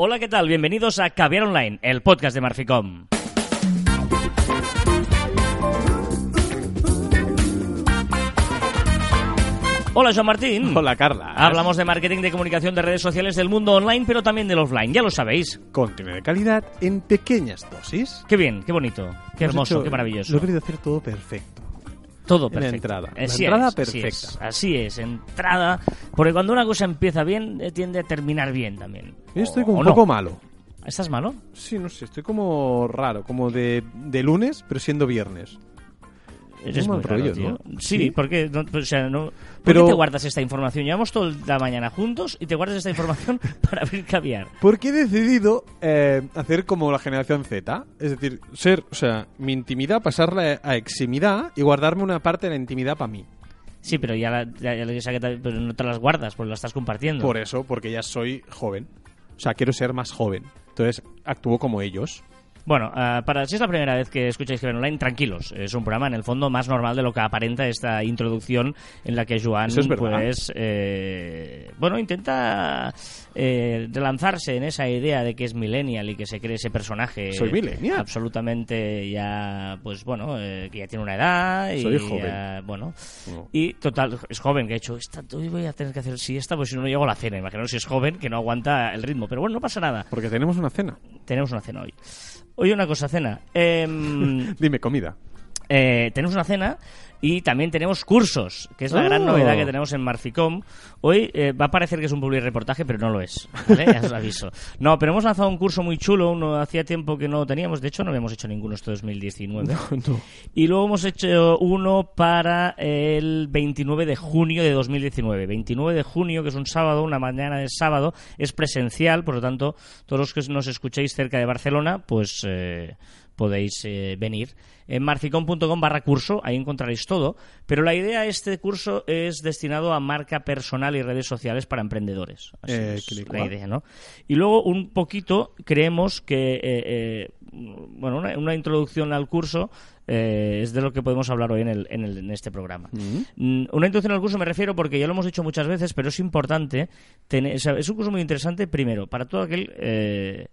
Hola, ¿qué tal? Bienvenidos a Caviar Online, el podcast de Marficom. Hola, Joan Martín. Hola, Carla. Hablamos de marketing, de comunicación, de redes sociales, del mundo online, pero también del offline. Ya lo sabéis. Contenido de calidad en pequeñas dosis. Qué bien, qué bonito, qué Hemos hermoso, hecho- qué maravilloso. Lo he querido hacer todo perfecto. Todo en la perfecto. entrada. La Así entrada es, así perfecta. es, Así es, entrada. Porque cuando una cosa empieza bien, eh, tiende a terminar bien también. Yo estoy como un no. poco malo. ¿Estás malo? Sí, no sé, estoy como raro, como de, de lunes, pero siendo viernes. Eres muy raro, rollo, tío. ¿no? Sí, Sí. porque no, o sea, no, ¿por Pero- qué te guardas esta información? Llevamos toda la mañana juntos y te guardas esta información para abrir caviar. Porque he decidido eh, hacer como la generación Z. Es decir, ser, o sea, mi intimidad, pasarla a eximidad y guardarme una parte de la intimidad para mí. Sí, pero ya, la, ya, ya sé que te- pero no te las guardas, pues las estás compartiendo. Por eso, porque ya soy joven. O sea, quiero ser más joven. Entonces, actúo como ellos. Bueno, ah, para si es la primera vez que escucháis Caviar Online, tranquilos. Es un programa en el fondo más normal de lo que aparenta esta introducción en la que Joan, es pues, eh, bueno, intenta eh, relanzarse en esa idea de que es millennial y que se cree ese personaje. Soy millennial. Absolutamente ya, pues bueno, eh, que ya tiene una edad y Soy joven. ya, bueno. No. Y total, es joven, que ha hecho, esta, hoy voy a tener que hacer siesta, pues si no, no llego a la cena. Imaginaos si es joven, que no aguanta el ritmo. Pero bueno, no pasa nada. Porque tenemos una cena. Tenemos una cena hoy. Oye, una cosa, cena. Em, Dime, comida. Eh, tenemos una cena y también tenemos cursos, que es la gran Oh. novedad que tenemos en Marficom. Hoy eh, va a parecer que es un public reportaje, pero no lo es. ¿vale? Ya os lo aviso. No, pero hemos lanzado un curso muy chulo, uno hacía tiempo que no teníamos, de hecho no habíamos hecho ninguno este 2019. No. Y luego hemos hecho uno para el 29 de junio de 2019. 29 de junio, que es un sábado, una mañana de sábado, es presencial, por lo tanto, todos los que nos escuchéis cerca de Barcelona, pues eh, podéis eh, venir. En marficom.com barra curso, ahí encontraréis todo. Pero la idea de este curso es destinado a marca personal y redes sociales para emprendedores. Así Eh, es la guau. idea, ¿no? Y luego un poquito creemos que, eh, eh, bueno, una, una introducción al curso eh, es de lo que podemos hablar hoy en, el, en, el- en este programa. Mm, Una introducción al curso me refiero porque ya lo hemos dicho muchas veces, pero es importante tener, o sea, es un curso muy interesante primero para todo aquel eh,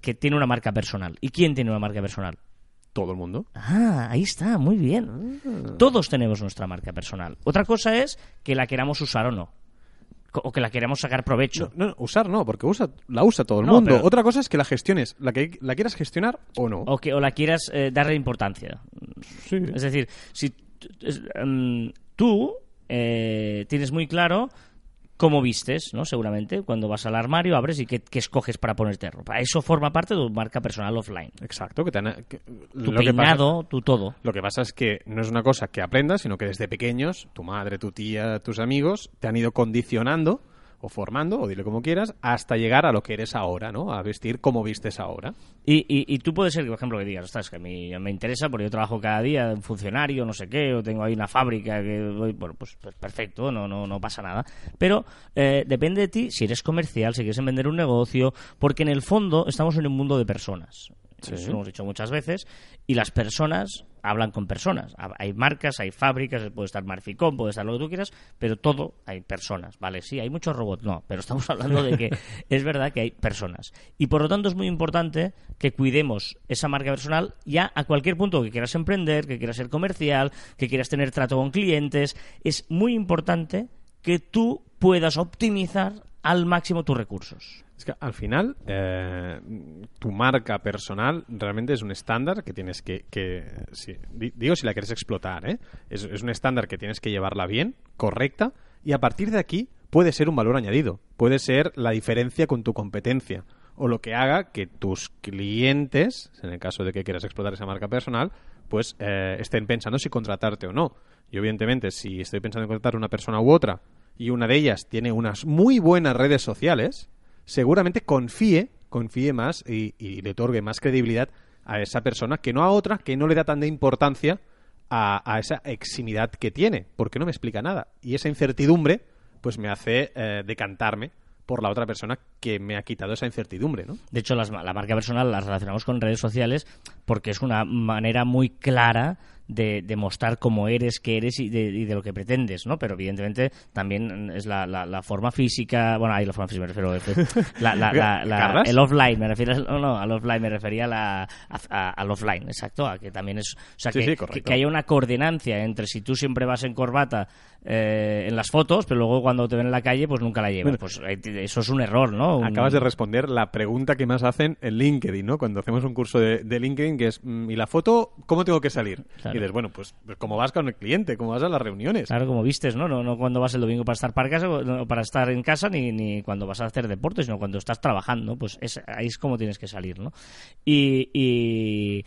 que tiene una marca personal. ¿Y quién tiene una marca personal? Todo el mundo. Ah, ahí está, muy bien. Todos tenemos nuestra marca personal. Otra cosa es que la queramos usar o no. O que la queramos sacar provecho. No, no, usar no, porque usa, la usa todo el No, mundo. Otra cosa es que la gestiones, la que la quieras gestionar o no. o que o la quieras eh, darle importancia. Sí. Es decir, si em, tú eh, tienes muy claro cómo vistes, ¿no? Seguramente, cuando vas al armario, abres y qué, qué escoges para ponerte ropa. Eso forma parte de tu marca personal offline. Exacto, que te han- que- Tu lo que pasa- peinado, tu todo. Lo que pasa es que no es una cosa que aprendas, sino que desde pequeños, tu madre, tu tía, tus amigos te han ido condicionando o formando, o dile como quieras, hasta llegar a lo que eres ahora, ¿no? A vestir como vistes ahora. Y, y, y tú puedes ser, por ejemplo, que digas, ostras, que a mí me interesa porque yo trabajo cada día en funcionario, no sé qué, o tengo ahí una fábrica que voy- bueno, pues, pues perfecto, no, no, no pasa nada. Pero eh, depende de ti si eres comercial, si quieres vender un negocio, porque en el fondo estamos en un mundo de personas. Sí. Eso lo hemos dicho muchas veces, y las personas hablan con personas. Ha- Hay marcas, hay fábricas, puede estar Marficom, puede estar lo que tú quieras, pero todo hay personas, ¿vale? Sí, hay muchos robots, no, pero estamos hablando de que es verdad que hay personas. Y por lo tanto es muy importante que cuidemos esa marca personal ya a cualquier punto que quieras emprender, que quieras ser comercial, que quieras tener trato con clientes. Es muy importante que tú puedas optimizar al máximo tus recursos. Es que al final, eh, tu marca personal realmente es un estándar que tienes que. di- digo si la quieres explotar, ¿eh? Es, es un estándar que tienes que llevarla bien, correcta, y a partir de aquí puede ser un valor añadido. Puede ser la diferencia con tu competencia. O lo que haga que tus clientes, en el caso de que quieras explotar esa marca personal, pues eh, estén pensando si contratarte o no. Y evidentemente, si estoy pensando en contratar una persona u otra y una de ellas tiene unas muy buenas redes sociales, seguramente confíe, confíe más y, y le otorgue más credibilidad a esa persona que no a otra que no le da tanta importancia a, a esa eximidad que tiene, porque no me explica nada. Y esa incertidumbre, pues me hace eh, decantarme por la otra persona que me ha quitado esa incertidumbre, ¿no? De hecho, las- la marca personal las relacionamos con redes sociales porque es una manera muy clara de, de mostrar cómo eres, qué eres y de, y de lo que pretendes, ¿no? Pero evidentemente también es la, la, la forma física, bueno, ahí la forma física me refiero, la, la, la, la- ¿Carlas? el offline, me refiero, no, no, al offline me refería a la, a- a- al offline, exacto, a que también es, o sea, Sí, que, sí, que- haya una coordinancia entre si tú siempre vas en corbata eh, en las fotos, pero luego cuando te ven en la calle, pues nunca la llevas. Bueno. pues te- eso es un error, ¿no? Un- Acabas de responder la pregunta que más hacen en LinkedIn, ¿no? Cuando hacemos un curso de, de LinkedIn que es, mm, ¿y la foto cómo tengo que salir? Claro. Dices, bueno, pues, pues como vas con el cliente, como vas a las reuniones. Claro, como vistes, ¿no? No, no cuando vas el domingo para estar para casa, no para estar en casa, ni, ni cuando vas a hacer deporte, sino cuando estás trabajando, pues es, ahí es como tienes que salir, ¿no? Y, y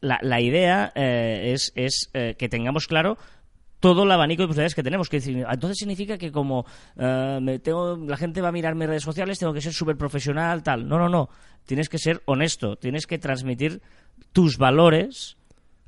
la, la idea eh, es, es eh, que tengamos claro todo el abanico de posibilidades que tenemos. Que decir, entonces significa que como eh, me tengo, la gente va a mirar mis redes sociales, tengo que ser súper profesional, tal. No, no, no. Tienes que ser honesto, tienes que transmitir tus valores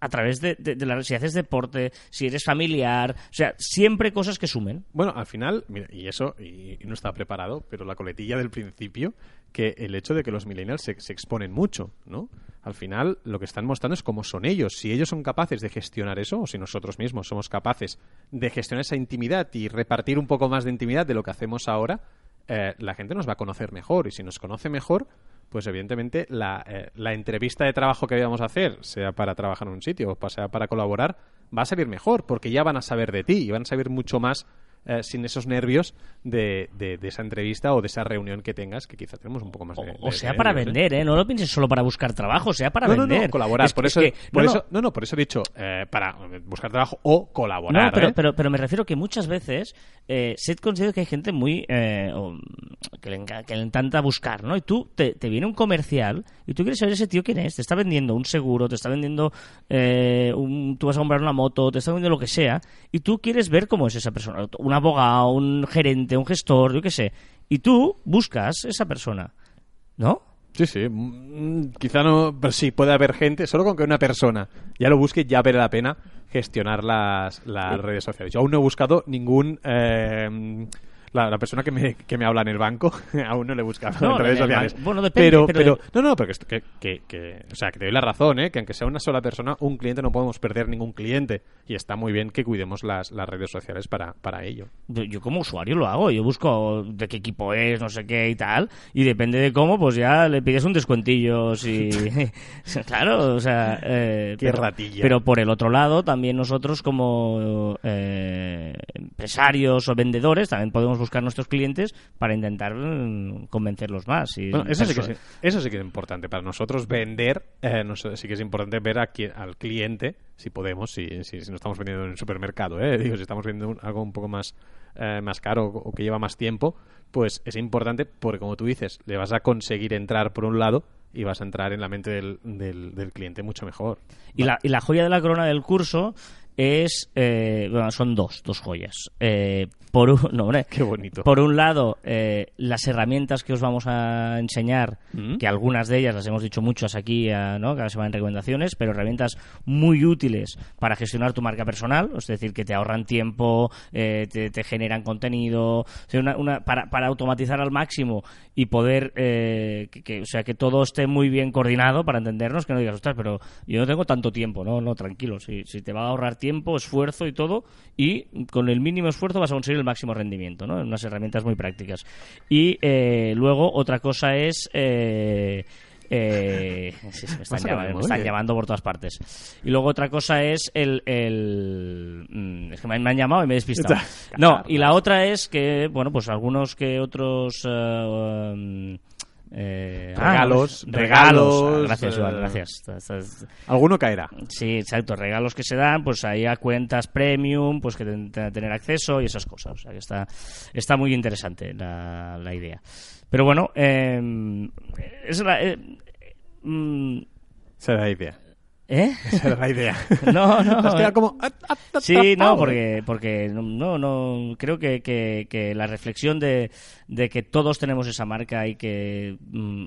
a través de, de, de si haces deporte, si eres familiar, o sea, siempre cosas que sumen. Bueno, al final, mira, y eso, y no estaba preparado, pero la coletilla del principio, que el hecho de que los millennials se, se exponen mucho, ¿no? Al final, lo que están mostrando es cómo son ellos. Si ellos son capaces de gestionar eso, o si nosotros mismos somos capaces de gestionar esa intimidad y repartir un poco más de intimidad de lo que hacemos ahora, eh, la gente nos va a conocer mejor. Y si nos conoce mejor, pues evidentemente la, eh, la entrevista de trabajo que vayamos a hacer, sea para trabajar en un sitio o sea para colaborar, va a salir mejor, porque ya van a saber de ti y van a saber mucho más eh, sin esos nervios de, de- de esa entrevista o de esa reunión que tengas, que quizá tenemos un poco más O, de... o de- sea para ¿eh? vender, ¿eh? No lo pienses solo para buscar trabajo, sea para no, no, vender. no, colaborar. Es por que- eso, es que- por no, eso, no, no, por eso he dicho eh, para buscar trabajo o colaborar. No, pero, ¿eh? pero, pero me refiero que muchas veces eh, Seth considera que hay gente muy eh, o, que, le, enca- que le encanta buscar, ¿no? Y tú te, te viene un comercial y tú quieres saber ese tío quién es. Te está vendiendo un seguro, te está vendiendo eh, un, tú vas a comprar una moto, te está vendiendo lo que sea y tú quieres ver cómo es esa persona, un abogado, un gerente, un gestor, yo qué sé. Y tú buscas esa persona, ¿no? Sí, sí. mm, Quizá no, pero sí, puede haber gente, solo con que una persona ya lo busque, ya vale la pena gestionar las, las redes sociales. Yo aún no he buscado ningún... eh, la, la persona que me, que me habla en el banco, aún no le No, en redes sociales. bueno, depende, pero, pero- pero, no, no, pero que, que, que- que- o sea, que te doy la razón, ¿eh? que aunque sea una sola persona, un cliente no podemos perder ningún cliente. Y está muy bien que cuidemos las, las redes sociales para, para ello. Yo, yo como usuario lo hago, yo busco de qué equipo es, no sé qué y tal, y depende de cómo, pues ya le pides un descuentillo, si... claro, o sea... eh, Qué pero, ratilla. Pero por el otro lado, también nosotros como eh, empresarios o vendedores, también podemos buscar nuestros clientes para intentar mm, convencerlos más. Y Bueno, eso sí, que es, eso sí que es importante. Para nosotros vender, eh, nos- sí que es importante ver a qui- al cliente, si podemos, si, si, si no estamos vendiendo en el supermercado, ¿eh? Digo, si estamos vendiendo un- algo un poco más, eh, más caro o, o que lleva más tiempo, pues es importante porque, como tú dices, le vas a conseguir entrar por un lado y vas a entrar en la mente del, del, del cliente mucho mejor. Y la, y la joya de la corona del curso es... eh, bueno, son dos, dos joyas. Eh, por un... No, hombre, Qué bonito. Por un lado, eh, las herramientas que os vamos a enseñar, Mm. que algunas de ellas las hemos dicho muchas aquí, eh, ¿no? cada semana en recomendaciones, pero herramientas muy útiles para gestionar tu marca personal, es decir, que te ahorran tiempo, eh, te, te generan contenido, o sea, una- una- para, para automatizar al máximo y poder, eh, que, que- o sea, que todo esté muy bien coordinado para entendernos, que no digas, ostras, pero yo no tengo tanto tiempo, no, no, tranquilo, si, si te va a ahorrar tiempo, esfuerzo y todo, y con el mínimo esfuerzo vas a conseguir el máximo rendimiento, ¿no? Unas herramientas muy prácticas. Y eh, luego otra cosa es... eh, eh, sí, sí, me, están llamando, me están llamando por todas partes. Y luego otra cosa es el... el mm, es que me, han- llamado y me he despistado. No, y la otra es que, bueno, pues algunos que otros... um, eh, ah, Regalos, regalos. regalos, Gracias, eh, Joan, gracias. Estás- estás- Alguno caerá. Sí, exacto, regalos que se dan, pues ahí a cuentas premium, pues que ten- ten- tener acceso y esas cosas. O sea que está, está muy interesante la, la idea. Pero bueno, eh, es la, eh, mm, Esa la idea. ¿Eh? Esa era la idea. No, no. Has quedado eh. como... ah, ah, ah, Sí, ah, no, ah, porque, porque no, no, creo que, que, que la reflexión de, de que todos tenemos esa marca y que mm,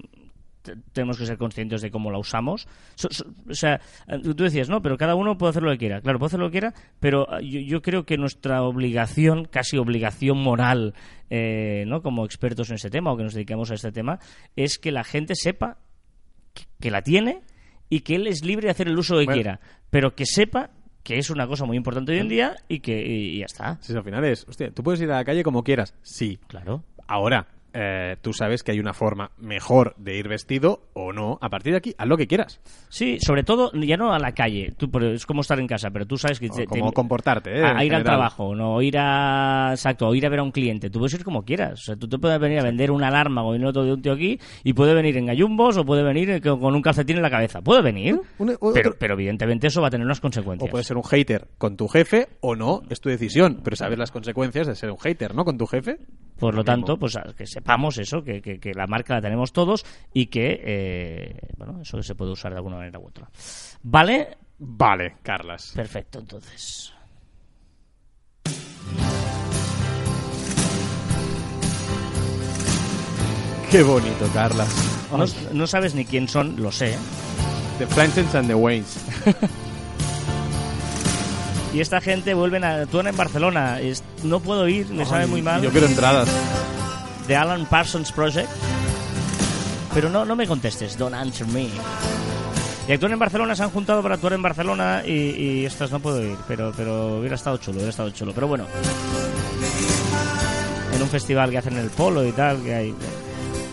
te- tenemos que ser conscientes de cómo la usamos. So- so- o sea, eh, tú decías, no, pero cada uno puede hacer lo que quiera. Claro, puede hacer lo que quiera, pero eh, yo, yo creo que nuestra obligación, casi obligación moral, eh, ¿no? como expertos en ese tema o que nos dedicamos a este tema, es que la gente sepa que- que la tiene y que él es libre de hacer el uso que Bueno. quiera, pero que sepa que es una cosa muy importante hoy en día y que y, y ya está. Sí, al final es, hostia, tú puedes ir a la calle como quieras. Sí. Claro. Ahora, eh, tú sabes que hay una forma mejor de ir vestido o no. A partir de aquí, haz lo que quieras. Sí, sobre todo, ya no a la calle, tú, pero es como estar en casa, pero tú sabes que... Te- cómo te- comportarte, ¿eh? a, en a ir al trabajo, no ir a exacto, o ir a ver a un cliente. Tú puedes ir como quieras. O sea, tú te puedes venir a vender una alarma o venir otro de un tío aquí y puede venir en gallumbos o puede venir eh, con un calcetín en la cabeza. Puede venir, Un- pero, pero evidentemente eso va a tener unas consecuencias. O puedes ser un hater con tu jefe o no, es tu decisión. Pero sabes las consecuencias de ser un hater, ¿no? Con tu jefe. Por lo tanto, pues que sepamos eso, que, que- que la marca la tenemos todos y que, eh, bueno, eso se puede usar de alguna manera u otra. ¿Vale? Vale, Carlas. Perfecto, entonces. Qué bonito, Carlas. No, no sabes ni quién son, lo sé. The Flanchens and the Waynes. Y esta gente vuelven a... Actúan en Barcelona. Es- no puedo ir, me sabe muy mal. Yo quiero entradas. The Alan Parsons Project. Pero no, no me contestes, don't answer me. Y actúan en Barcelona, se han juntado para actuar en Barcelona y, y estas no puedo ir, pero, pero hubiera estado chulo, hubiera estado chulo. Pero bueno, en un festival que hacen en el polo y tal, que hay...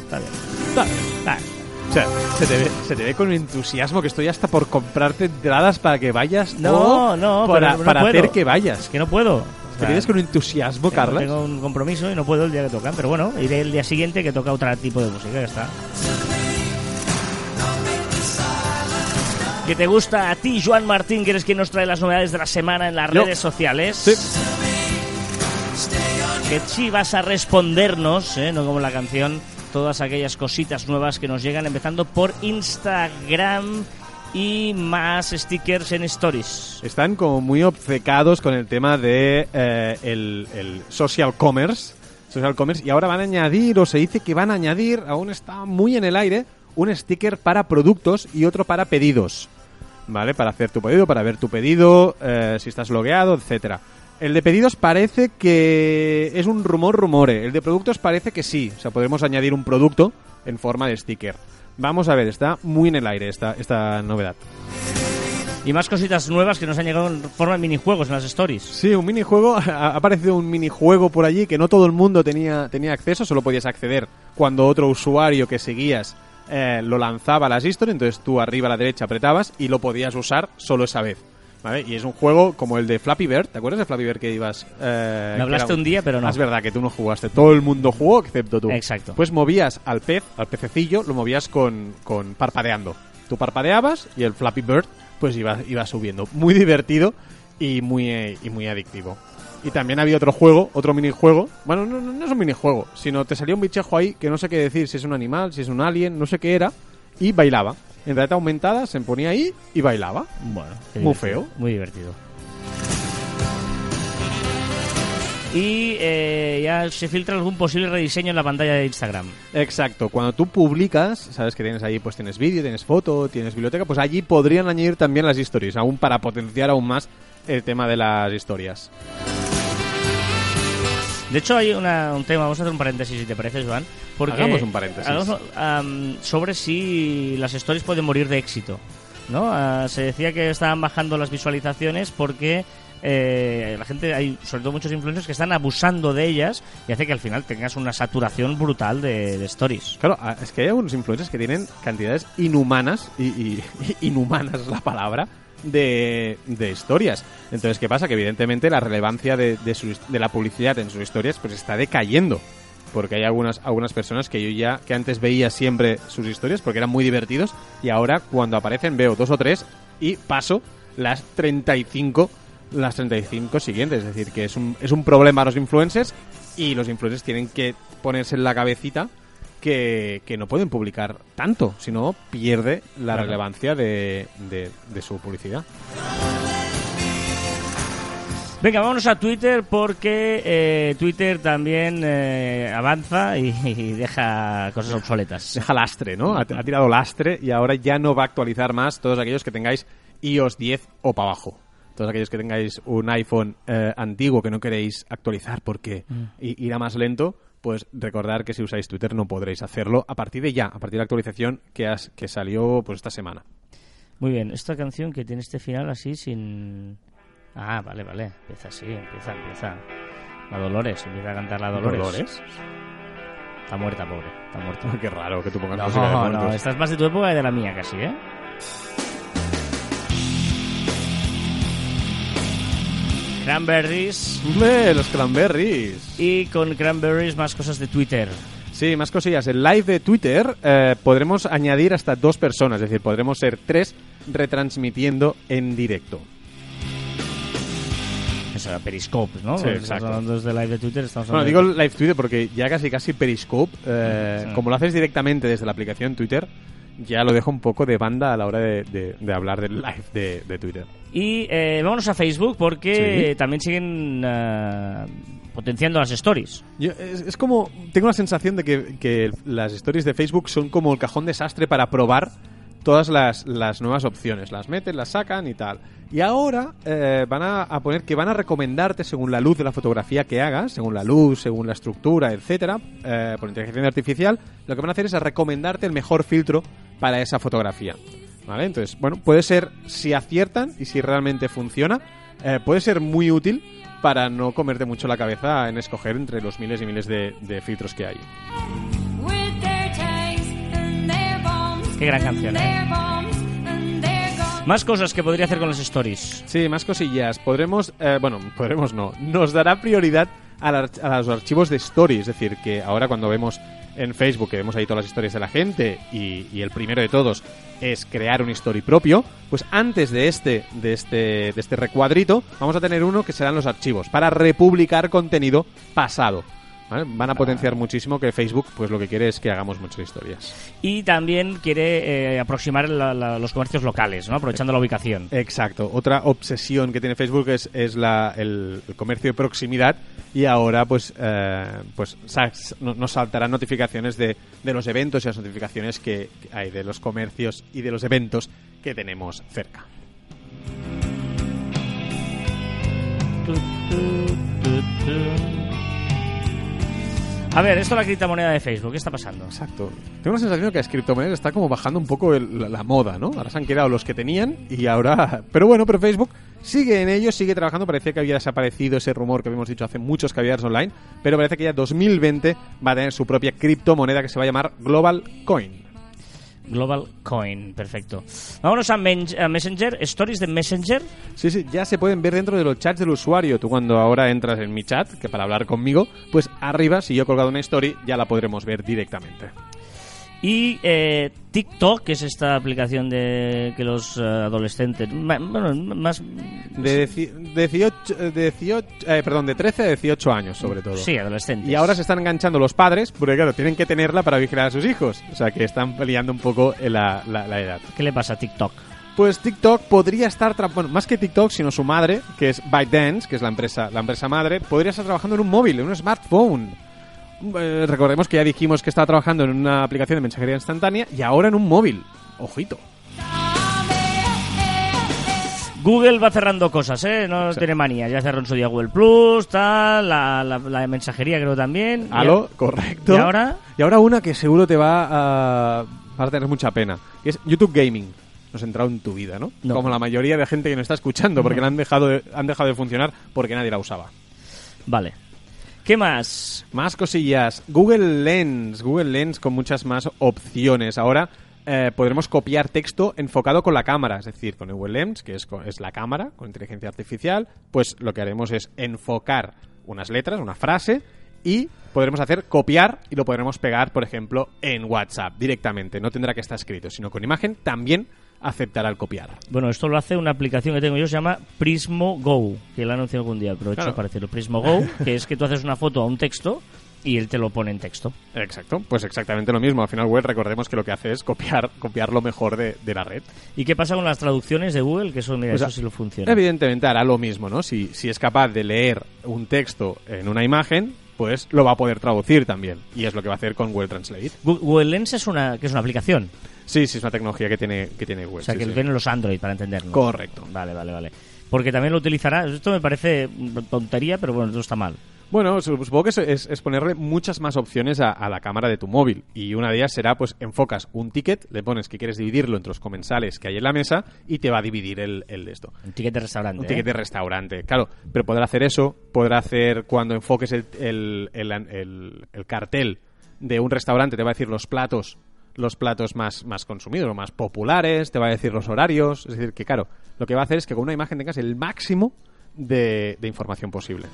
Está bien. Está bien, está bien. O sea, se te, ve, se te ve con entusiasmo que estoy hasta por comprarte entradas para que vayas. No, o no, para, pero no para puedo. hacer que vayas. Es que no puedo. ¿Te vienes con entusiasmo, tengo- Carlas? Tengo un compromiso y no puedo el día que tocan, pero bueno, iré el día siguiente que toca otro tipo de música, ya está. ¿Que te gusta a ti, Joan Martín, que eres quien nos trae las novedades de la semana en las Yo. redes sociales? Sí. Que sí vas a respondernos, ¿eh? no como la canción, todas aquellas cositas nuevas que nos llegan, empezando por Instagram y más stickers en stories. Están como muy obcecados con el tema de eh, el, social commerce. Social commerce. Y ahora van a añadir, o se dice que van a añadir, aún está muy en el aire, un sticker para productos y otro para pedidos. ¿Vale? Para hacer tu pedido, para ver tu pedido, eh, si estás logueado, etcétera. El de pedidos parece que es un rumor rumore. El de productos parece que sí. O sea, podremos añadir un producto en forma de sticker. Vamos a ver, está muy en el aire esta, esta novedad. Y más cositas nuevas que nos han llegado en forma de minijuegos en las stories. Sí, un minijuego. Ha aparecido un minijuego por allí que no todo el mundo tenía, tenía acceso, solo podías acceder cuando otro usuario que seguías eh, lo lanzaba a las historias. Entonces tú arriba a la derecha apretabas y lo podías usar solo esa vez. ¿Vale? Y es un juego como el de Flappy Bird. ¿Te acuerdas de Flappy Bird que ibas? eh, Me hablaste un día, pero no. Es verdad que tú no jugaste. Todo el mundo jugó excepto tú. Exacto. Pues movías al pez, al pececillo, lo movías con, con parpadeando. Tú parpadeabas y el Flappy Bird pues iba, iba subiendo. Muy divertido y muy, eh, y muy adictivo. Y también había otro juego, otro minijuego. Bueno, no, no, no es un minijuego, sino te salía un bichejo ahí que no sé qué decir, si es un animal, si es un alien, no sé qué era, y bailaba. En realidad aumentada, se ponía ahí y bailaba. Bueno, Muy divertido, feo. Muy divertido. Y eh, ya se filtra algún posible rediseño en la pantalla de Instagram. Exacto, cuando tú publicas, sabes que tienes ahí, pues tienes vídeo, tienes foto, tienes biblioteca, pues allí podrían añadir también las historias, aún para potenciar aún más el tema de las historias. De hecho, hay una- un tema, vamos a hacer un paréntesis si te parece, Joan. Porque Hagamos un paréntesis. hagamos, am, sobre si las stories pueden morir de éxito. ¿no? Ah, se decía que estaban bajando las visualizaciones porque eh, la gente, hay sobre todo muchos influencers que están abusando de ellas y hace que al final tengas una saturación brutal de, de stories. Claro, ah, es que hay algunos influencers que tienen cantidades inhumanas, y, y- inhumanas es la palabra, de, de historias. Entonces, ¿qué pasa? Que evidentemente la relevancia de, de, de la publicidad en sus historias pues está decayendo. Porque hay algunas, algunas personas que yo ya, que antes veía siempre sus historias porque eran muy divertidos y ahora cuando aparecen veo dos o tres y paso las 35 las 35 siguientes. Es decir, que es un, es un problema a los influencers y los influencers tienen que ponerse en la cabecita que, que no pueden publicar tanto, si no pierde la Claro. relevancia de, de- de su publicidad. Venga, vámonos a Twitter porque eh, Twitter también eh, avanza y, y deja cosas obsoletas. Deja lastre, ¿no? Ha, ha tirado lastre y ahora ya no va a actualizar más todos aquellos que tengáis iOS 10 o para abajo. Todos aquellos que tengáis un iPhone eh, antiguo que no queréis actualizar porque i- irá más lento, pues recordar que si usáis Twitter no podréis hacerlo a partir de ya, a partir de la actualización que, has- que salió pues esta semana. Muy bien, esta canción que tiene este final así sin... Ah, vale, vale. Empieza así, empieza, empieza. La Dolores, empieza a cantar la Dolores. ¿Dolores? Está muerta, pobre. Está muerta. Qué raro que tú pongas No, música de no, muertos. esta es más de tu época de la mía casi, ¿eh? Cranberries ¡Hombre, los cranberries! y con Cranberries más cosas de Twitter. Sí, más cosillas. El live de Twitter eh, podremos añadir hasta dos personas, es decir, podremos ser tres retransmitiendo en directo. Eso era Periscope, ¿no? Sí, exacto. Estamos hablando desde live de Twitter. Estamos Bueno, digo live Twitter porque ya casi casi Periscope, eh, Sí. como lo haces directamente desde la aplicación Twitter, ya lo dejo un poco de banda a la hora de, de- de hablar del live de, de Twitter. Y eh, vámonos a Facebook porque Sí. también siguen eh, potenciando las stories. Yo- es, es como, tengo la sensación de que, que las stories de Facebook son como el cajón desastre para probar todas las, las nuevas opciones. Las meten, las sacan y tal. Y ahora eh, van a, a poner que van a recomendarte según la luz de la fotografía que hagas, según la luz, según la estructura, etcétera, eh, por inteligencia artificial, lo que van a hacer es a recomendarte el mejor filtro para esa fotografía. ¿Vale? Entonces, bueno, puede ser, si aciertan y si realmente funciona, eh, puede ser muy útil para no comerte mucho la cabeza en escoger entre los miles y miles de, de filtros que hay. Qué gran canción, ¿eh? Más cosas que podría hacer con las stories. Sí, más cosillas. Podremos, eh, bueno, podremos no. Nos dará prioridad a, la- a los archivos de stories. Es decir, que ahora cuando vemos en Facebook, que vemos ahí todas las historias de la gente y, el primero de todos es crear un story propio, pues antes de este, de este, de este recuadrito, vamos a tener uno que serán los archivos para republicar contenido pasado. ¿Vale? Van a potenciar muchísimo que Facebook, pues lo que quiere es que hagamos muchas historias. Y también quiere eh, aproximar la- la- los comercios locales, ¿no? aprovechando la ubicación. Exacto. Otra obsesión que tiene Facebook es, es la, el, el comercio de proximidad y ahora pues, eh, pues no- nos saltarán notificaciones de, de los eventos y las notificaciones que que hay de los comercios y de los eventos que tenemos cerca. A ver, esto es la criptomoneda de Facebook. ¿Qué está pasando? Exacto. Tengo la sensación de que las criptomonedas está como bajando un poco la, la moda, ¿no? Ahora se han quedado los que tenían y ahora... Pero bueno, pero Facebook sigue en ello, sigue trabajando. Parecía que había desaparecido ese rumor que habíamos dicho hace muchos caviares online, pero parece que ya 2020 va a tener su propia criptomoneda que se va a llamar Global Coin. Global Coin, perfecto. Vámonos a, a Messenger, stories de Messenger. Sí, sí, ya se pueden ver dentro de los chats del usuario. Tú cuando ahora entras en mi chat, que para hablar conmigo, pues arriba, si yo he colgado una story, ya la podremos ver directamente. Y eh, TikTok, que es esta aplicación de que los eh, adolescentes, ma- bueno, más... De, dieci- 18, de 18 eh, perdón, de 13 a 18 años, sobre todo. Sí, adolescentes. Y ahora se están enganchando los padres, porque claro, tienen que tenerla para vigilar a sus hijos. O sea, que están peleando un poco en la, la- la edad. ¿Qué le pasa a TikTok? Pues TikTok podría estar, bueno, más que TikTok, sino su madre, que es ByteDance, que es la empresa, la empresa madre, podría estar trabajando en un móvil, en un smartphone. Eh, recordemos que ya dijimos que estaba trabajando en una aplicación de mensajería instantánea y ahora en un móvil. Ojito. Google va cerrando cosas, ¿eh? No tiene manía. Ya cerró en su día Google Plus, tal, la, la, la de mensajería creo también. Y Aló, a- correcto. ¿Y ahora? Y ahora una que seguro te va a, va a tener mucha pena, que es YouTube Gaming. No has entrado en tu vida, ¿no? No. Como la mayoría de gente que nos está escuchando, porque la han dejado de, han dejado de funcionar porque nadie la usaba. Vale. ¿Qué más? Más cosillas. Google Lens. Google Lens con muchas más opciones. Ahora eh, podremos copiar texto enfocado con la cámara. Es decir, con Google Lens, que es, es la cámara con inteligencia artificial, pues lo que haremos es enfocar unas letras, una frase, y podremos hacer copiar y lo podremos pegar, por ejemplo, en WhatsApp directamente. No tendrá que estar escrito, sino con imagen también aceptará el copiar. Bueno, esto lo hace una aplicación que tengo yo, se llama Prismo Go, que la he anunciado algún día, aprovecho Claro. para decirlo. Prismo Go, que es que tú haces una foto a un texto y él te lo pone en texto. Exacto, pues exactamente lo mismo. Al final, web, recordemos que lo que hace es copiar, copiar lo mejor de, de la red. ¿Y qué pasa con las traducciones de Google? Que eso, mira, Pues, eso sí lo funciona. Evidentemente hará lo mismo, ¿no? Si, si es capaz de leer un texto en una imagen, pues lo va a poder traducir también. Y es lo que va a hacer con Google Translate. Google Lens es una, que es una aplicación. Sí, sí, es una tecnología que tiene, que tiene Google. O sea, sí, que sí. tienen los Android, para entenderlo. Correcto. Vale, vale, vale. Porque también lo utilizará. Esto me parece tontería, pero bueno, esto está mal. Bueno, su- supongo que es, es- es ponerle muchas más opciones a, a la cámara de tu móvil. Y una de ellas será, pues, enfocas un ticket, le pones que quieres dividirlo entre los comensales que hay en la mesa y te va a dividir el, el esto. Un ticket de restaurante. Un ¿eh? ticket de restaurante, claro. Pero podrá hacer eso, podrá hacer cuando enfoques el- el- el cartel de un restaurante, te va a decir los platos los platos más, más consumidos o más populares, te va a decir los horarios. Es decir, que claro, lo que va a hacer es que con una imagen tengas el máximo de, de información posible.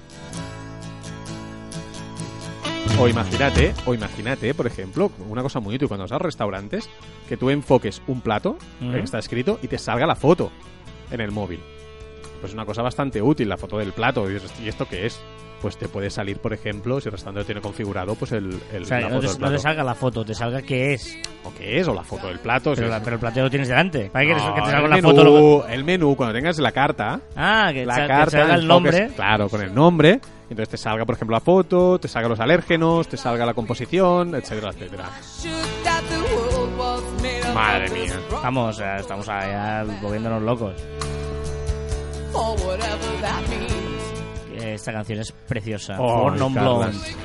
O imagínate, o imagínate, por ejemplo, una cosa muy útil cuando vas a los restaurantes, que tú enfoques un plato, que está escrito, y te salga la foto en el móvil. Pues una cosa bastante útil, la foto del plato. Y dices, ¿y esto qué es? Pues te puede salir, por ejemplo, si el restaurante lo tiene configurado, pues el, el- O sea, la no foto te, del no plato. te salga la foto, te salga qué es. ¿O qué es? O la foto del plato. Pero, si la- pero el plateo lo tienes delante. ¿Para No, que te el salga la menú, foto? lo- El menú, cuando tengas la carta, Ah, que, la sa- que carta, salga el enfoques- nombre. Claro, con el nombre. Entonces te salga, por ejemplo, la foto, te salga los alérgenos, te salga la composición, etcétera, etcétera. Madre mía. Vamos, estamos allá volviéndonos locos. Eh, Esta canción es preciosa. Oh, Carlas. Blondes.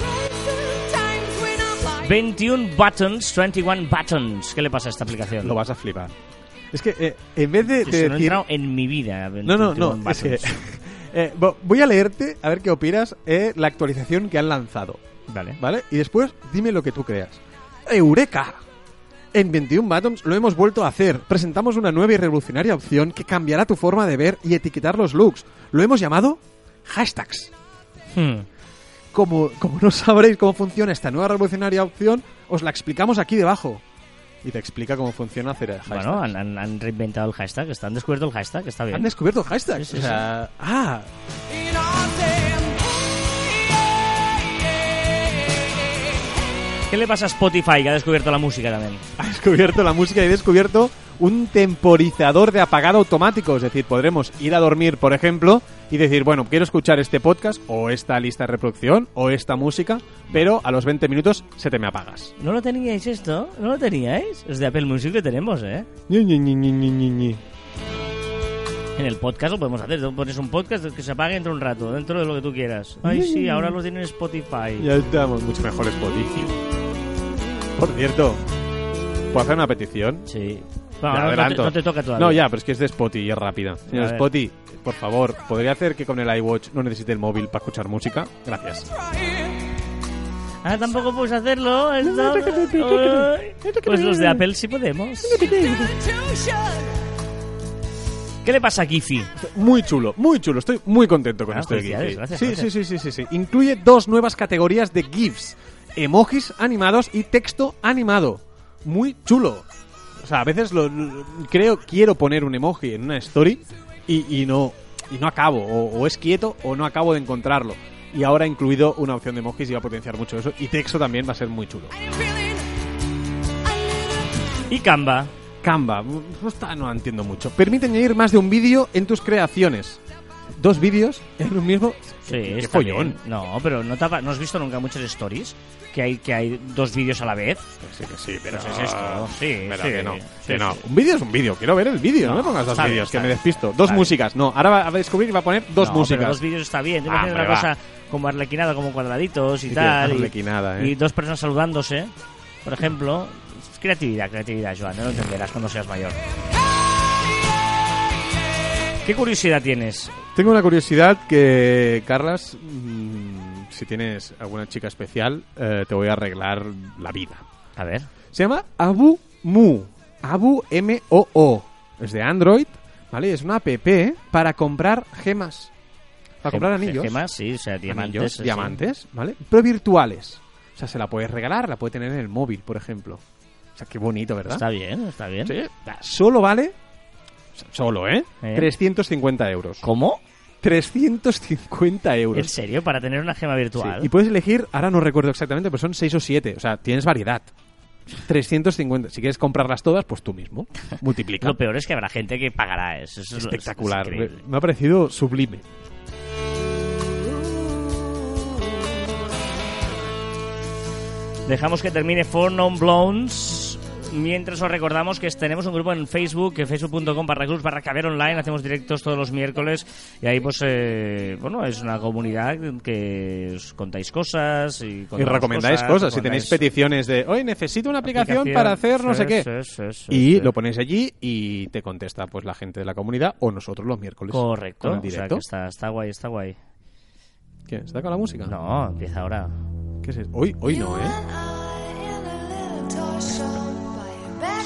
21 buttons, 21 buttons. ¿Qué le pasa a esta aplicación? Lo vas a flipar. Es que eh, en vez de, de no he decir... entrado en mi vida. No, no, 21 no. es que- buttons. eh, vo- voy a leerte a ver qué opinas eh, la actualización que han lanzado. Vale. ¿Vale? Y después dime lo que tú creas. ¡Eureka! En 21 Buttons lo hemos vuelto a hacer. Presentamos una nueva y revolucionaria opción que cambiará tu forma de ver y etiquetar los looks. Lo hemos llamado hashtags. Hmm. Como, como no sabréis cómo funciona esta nueva revolucionaria opción, os la explicamos aquí debajo. Y te explica cómo funciona hacer el hashtag. Bueno, han, han- han reinventado el hashtag, está- han descubierto el hashtag, está bien. Han descubierto hashtags. Sí, sí, o sea, ah, ¿Qué le pasa a Spotify que ha descubierto la música también? ha descubierto la música y he descubierto un temporizador de apagado automático. Es decir, podremos ir a dormir, por ejemplo, y decir, bueno, quiero escuchar este podcast o esta lista de reproducción o esta música, pero a los 20 minutos se te me apagas. ¿No lo teníais esto? ¿No lo teníais? Es de Apple Music lo tenemos, ¿eh? Ñi, ñi, ñi. En el podcast lo podemos hacer. Tú pones un podcast que se apague dentro de un rato, dentro de lo que tú quieras. Ay, sí, ahora lo tiene en Spotify. Ya estamos, mucho mejor Spotify. Por cierto, ¿puedo hacer una petición? Sí. Bueno, no, no te, no te toca todavía. No, ya, pero es que es de Spotify y es rápida. Señor. Spotify, por favor, ¿podría hacer que con el iWatch no necesite el móvil para escuchar música? Gracias. Ah, tampoco puedes hacerlo. Pues los de Apple sí podemos. ¿Qué le pasa a Giphy? Muy chulo, muy chulo. Estoy muy contento con Ah, esto de GIF. gracias, sí, gracias. sí, sí, sí, sí, sí. Incluye dos nuevas categorías de GIFs. Emojis animados y texto animado. Muy chulo. O sea, a veces lo, creo, quiero poner un emoji en una story y, y no y no acabo. O, o es quieto o no acabo de encontrarlo. Y ahora ha incluido una opción de emojis y va a potenciar mucho eso. Y texto también va a ser muy chulo. Y Canva. Canva, no, está- no entiendo mucho. Permite añadir más de un vídeo en tus creaciones. Dos vídeos en un mismo. Sí, qué está follón. bien. No, pero ¿no, te ha- ¿no has visto nunca muchas stories? Que hay, que hay dos vídeos a la vez. Sí, que sí, pero Pues es esto, sí, pero sí, que no. sí, que no. sí. Un vídeo es un vídeo. Quiero ver el vídeo. No, No, me pongas dos está bien, vídeos, que está me bien. despisto. Dos Está bien. músicas. No, ahora va a descubrir que va a poner dos No, músicas. Pero dos vídeos está bien. Tú Ah, imaginas hombre, una va. cosa como arlequinada, como cuadraditos y Sí, tal. y- arlequinada, ¿eh? y dos personas saludándose, por ejemplo. Es creatividad, creatividad, Joan. No lo entenderás cuando seas mayor. ¿Qué curiosidad tienes? Tengo una curiosidad que, Carlas, mm, si tienes alguna chica especial, eh, te voy a arreglar la vida. A ver. Se llama Abu Mu. Abu M-O-O. Es de Android, ¿vale? Es una app para comprar gemas. Para comprar anillos. Gemas, sí, o sea, diamantes. Anillos, sí. diamantes, ¿vale? Pero virtuales. O sea, se la puedes regalar, la puede tener en el móvil, por ejemplo. O sea, qué bonito, ¿verdad? Está bien, está bien. Sí. Solo vale... Solo, ¿eh? ¿Eh? 350 euros. ¿Cómo? 350 ¿En euros. serio? ¿Para tener una gema Sí, virtual? Y puedes elegir, ahora no recuerdo exactamente, pero son 6 o 7. O sea, tienes variedad. 350. Si quieres comprarlas todas, pues tú mismo. Multiplica. Lo peor es que habrá gente que pagará eso. Espectacular. es. Me ha parecido sublime. Dejamos que termine For Non Blondes. Mientras os recordamos que tenemos un grupo en Facebook, que facebook.com barra cruz barra caber online, hacemos directos todos los miércoles y ahí pues, eh, bueno, es una comunidad que os contáis cosas y, Y recomendáis cosas. Si tenéis peticiones de, hoy necesito una aplicación, aplicación, para hacer no sí, sé qué. sí, sí, sí, y sí. lo ponéis allí y te contesta pues la gente de la comunidad o nosotros los miércoles. Correcto, Con el o sea directo. que está, está guay, está guay. ¿Qué? ¿Está con la música? No, empieza ahora. ¿Qué es eso? Hoy, hoy no, ¿eh?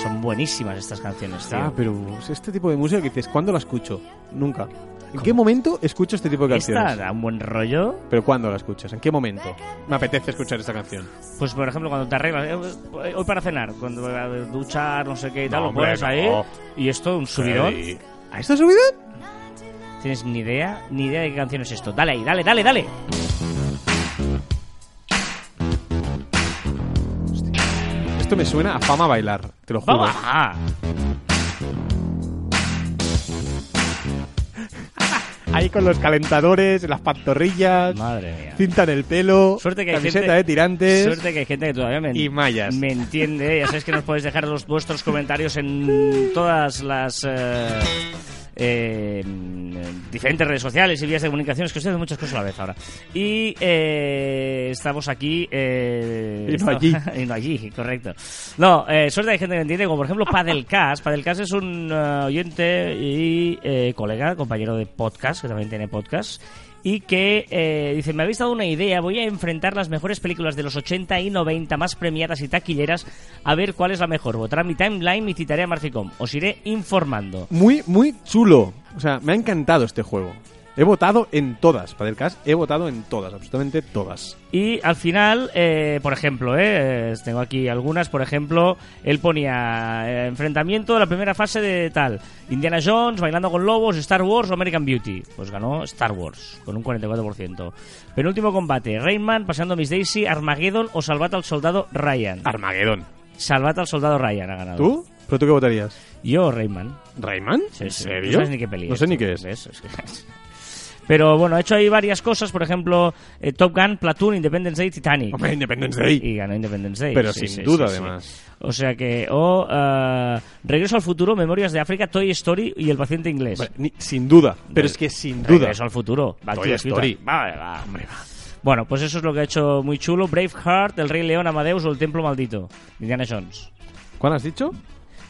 Son buenísimas estas canciones, tío. Ah, pero es este tipo de música que dices, ¿cuándo la escucho? Nunca. ¿En qué momento escucho este tipo de canciones? Esta da un buen rollo. ¿Pero cuándo la escuchas? ¿En qué momento? Me apetece escuchar esta canción. Pues, por ejemplo, cuando te arreglas, eh, hoy para cenar, cuando a duchar, no sé qué y tal, No, lo hombre, pones no. ahí y esto, un subidón. ¿A esta subida? Tienes ni idea, ni idea de qué canción es esto. Dale ahí, dale, dale, dale. Esto me suena a fama bailar, te lo juro. Ah, Ahí con los calentadores, las pantorrillas, Madre mía. cinta en el pelo, Suerte que hay camiseta gente- de tirantes. Suerte que hay gente que todavía me, Y mallas. me entiende. Ya sabéis que nos podéis dejar los, vuestros comentarios en todas las eh, eh, diferentes redes sociales y vías de comunicación. Es que estoy haciendo muchas cosas a la vez ahora. Y eh, estamos aquí. eh, Y no allí. y no allí, correcto. No, eh, suerte hay gente que entiende, como por ejemplo Padelcast. Padelcast es un eh, oyente y eh, colega, compañero de podcast, que también tiene podcast. Y que eh, dice, me habéis dado una idea, voy a enfrentar las mejores películas de los 80 y 90 más premiadas y taquilleras a ver cuál es la mejor. Votará mi timeline y citaré a Marficom. Os iré informando. Muy, muy chulo. O sea, me ha encantado este juego. He votado en todas, Padelcast. He votado en todas, absolutamente todas. Y al final, eh, por ejemplo, eh, tengo aquí algunas, por ejemplo, él ponía eh, enfrentamiento de la primera fase de tal, Indiana Jones, Bailando con Lobos, Star Wars o American Beauty. Pues ganó Star Wars, con un 44%. Penúltimo combate, Rayman, Pasando Miss Daisy, Armageddon o Salvat al Soldado Ryan. Armagedón. Salvat al Soldado Ryan ha ganado. ¿Tú? ¿Pero tú qué votarías? Yo, Rayman. ¿Rayman? Sí, ¿En sí. serio? No sabes ni qué peli No sé ni qué es. ¿ves? Es que- Pero bueno, ha hecho ahí varias cosas, por ejemplo, eh, Top Gun, Platoon, Independence Day, Titanic. Hombre, Independence Day. Y ganó Independence Day. Pero sí, sin sí, duda, sí, sí. además. O sea que, o eh, Regreso al futuro, Memorias de África, Toy Story y El paciente inglés. Vale, ni- sin duda. Pero es que sin duda. Regreso al futuro. Back to Toy Story. Future. Va, va, hombre, va. Bueno, pues eso es lo que ha hecho muy chulo. Braveheart, El Rey León, Amadeus o El Templo Maldito. Indiana Jones. ¿Cuál has dicho?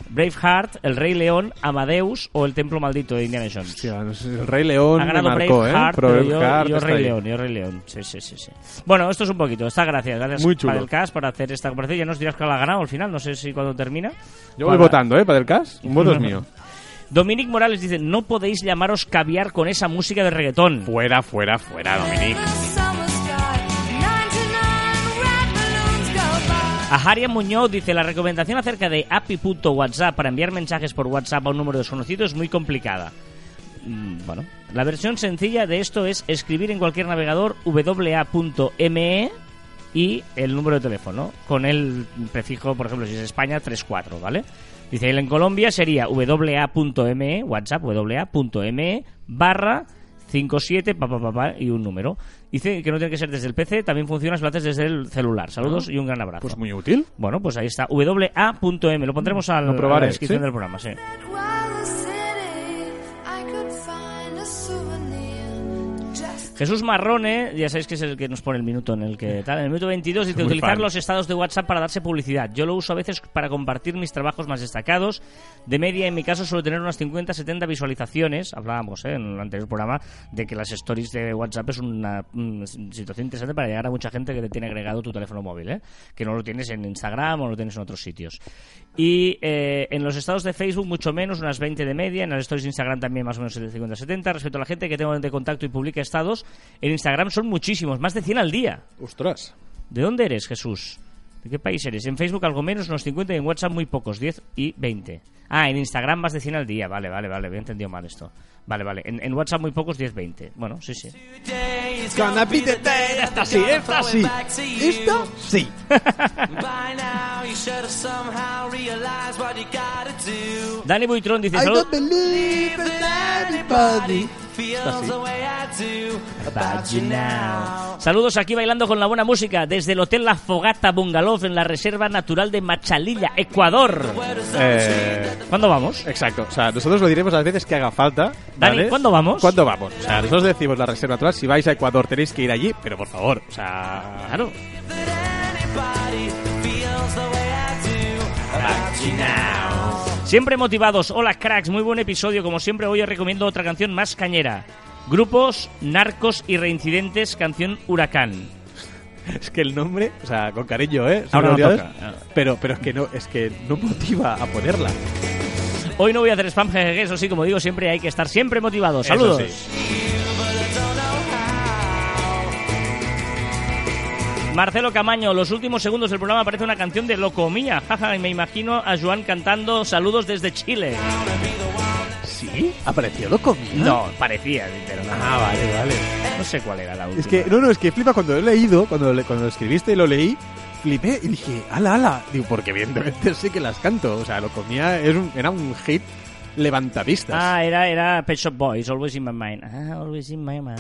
Braveheart, El Rey León, Amadeus o El Templo Maldito de Indiana Jones. Hostia, no sé, el Rey León ha me ganado marcó, Braveheart, ¿eh? pero yo, Braveheart yo Rey ahí. León, yo Rey León. Sí, sí, sí, sí. Bueno, esto es un poquito. Está gracias. Gracias Muy chulo. para el cast por hacer esta conversación. Ya nos dirás que la ha ganado al final. No sé si cuando termina. Yo voy Para- votando, ¿eh? Para el cast. Un voto es mío. Dominic Morales dice, no podéis llamaros caviar con esa música de reggaetón. Fuera, fuera, fuera, Dominic. A Haria Muñoz dice, la recomendación acerca de api.whatsapp para enviar mensajes por WhatsApp a un número desconocido es muy complicada. Mm, Bueno, la versión sencilla de esto es escribir en cualquier navegador wa.me y el número de teléfono, con el prefijo, por ejemplo, si es España, 34, ¿vale? Dice, él en Colombia sería wa.me, WhatsApp, wa.me, barra 57, pa, pa, pa, pa, y un número. Dice que no tiene que ser desde el PC, también funciona si lo haces desde el celular. Saludos y un gran abrazo. Pues muy útil. Bueno, pues ahí está, wa.m. Lo pondremos al, Lo probaré, a la descripción sí. del programa, sí. Jesús Marrone, ya sabéis que es el que nos pone el minuto en el que tal. En el minuto 22 dice utilizar fan. los estados de WhatsApp para darse publicidad. Yo lo uso a veces para compartir mis trabajos más destacados. De media, en mi caso, suelo tener unas 50-70 visualizaciones. Hablábamos ¿eh? en el anterior programa de que las stories de WhatsApp es una mm, situación interesante para llegar a mucha gente que te tiene agregado tu teléfono móvil, ¿eh? que no lo tienes en Instagram o no lo tienes en otros sitios. Y eh, en los estados de Facebook, mucho menos, unas 20 de media. En las stories de Instagram también más o menos de 50-70. Respecto a la gente que tengo de contacto y publica estados, en Instagram son muchísimos, más de 100 al día. Ostras. ¿De dónde eres, Jesús? ¿De qué país eres? En Facebook algo menos, unos 50 y en WhatsApp muy pocos, 10 y 20. Ah, en Instagram más de 100 al día. Vale, vale, vale. Había entendido mal esto. Vale, vale. En, en WhatsApp muy pocos, 10, 20. Bueno, sí, sí. Esta sí, esta sí. Esta sí. Dani Buitrón dice... I "Salud- don't believe in anybody. Saludos aquí bailando con la buena música desde el Hotel La Fogata Bungalow en la Reserva Natural de Machalilla, Ecuador. Eh, ¿Cuándo vamos? Exacto, o sea, nosotros lo diremos las veces que haga falta. Dani, ¿vale? ¿cuándo vamos? ¿Cuándo vamos? O sea, nosotros decimos la reserva natural, si vais a Ecuador tenéis que ir allí, pero por favor, o sea... Claro. Now. Siempre motivados. Hola, cracks. Muy buen episodio. Como siempre, hoy os recomiendo otra canción más cañera. Grupos, narcos y reincidentes, canción Huracán. Es que el nombre, o sea, con cariño, ¿eh? Ahora no Sonoridades, toca. Pero, pero es que no, es que no motiva a ponerla. Hoy no voy a hacer spam, jejeje. Eso sí, como digo, siempre hay que estar siempre motivados. Eso Saludos. sí. Marcelo Camaño, los últimos segundos del programa aparece una canción de Locomía. Jaja, y me imagino a Joan cantando saludos desde Chile. ¿Sí? ¿Apareció lo comía? No, parecía, pero no. Ah, vale, vale. No sé cuál era la última. Es que, no, no, es que flipa cuando lo he leído, cuando, le- cuando lo escribiste y lo leí, flipé y dije, ala, ala. Digo, porque evidentemente sí que las canto. O sea, lo comía, es un- era un hit levantadistas. Ah, era, era Pet Shop Boys, Always in My Mind. Ah, Always in My Mind.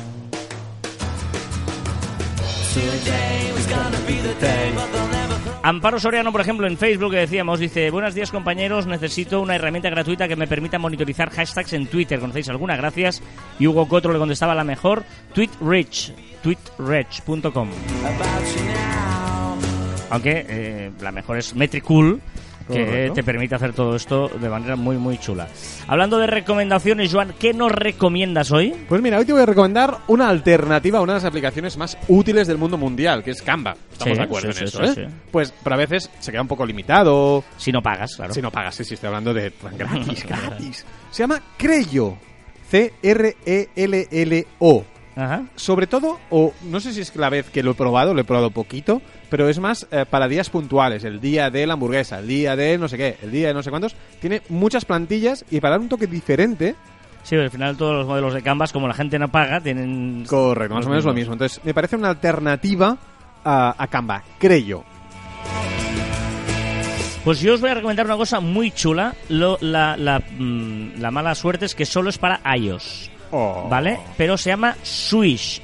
Amparo Soriano, por ejemplo, en Facebook que decíamos, dice, buenos días compañeros, necesito una herramienta gratuita que me permita monitorizar hashtags en Twitter. ¿Conocéis alguna? Gracias. Y Hugo Cotro le contestaba la mejor, TweetRich, tweetrich.com. Aunque eh, la mejor es Metricool, que te permite hacer todo esto de manera muy, muy chula. Hablando de recomendaciones, Joan, ¿qué nos recomiendas hoy? Pues mira, hoy te voy a recomendar una alternativa a una de las aplicaciones más útiles del mundo mundial, que es Canva. Estamos Sí, de acuerdo sí, en sí, eso, ¿eh? Pues, pero a veces se queda un poco limitado. Si no pagas, claro. Si no pagas, sí, sí, estoy hablando de gratis, gratis. Se llama Crello. C-R-E-L-L-O. Ajá. Sobre todo, o no sé si es la vez que lo he probado, lo he probado poquito, pero es más eh, para días puntuales, el día de la hamburguesa, el día de no sé qué, el día de no sé cuántos. Tiene muchas plantillas y para dar un toque diferente, Sí, al final todos los modelos de Canvas, como la gente no paga, tienen... correcto, más o menos lo mismo. Entonces, me parece una alternativa a, a Canva, Crello. Pues yo os voy a recomendar una cosa muy chula. Lo- la, la, mm, la mala suerte es que solo es para iOS, Oh. ¿vale? Pero se llama Swish.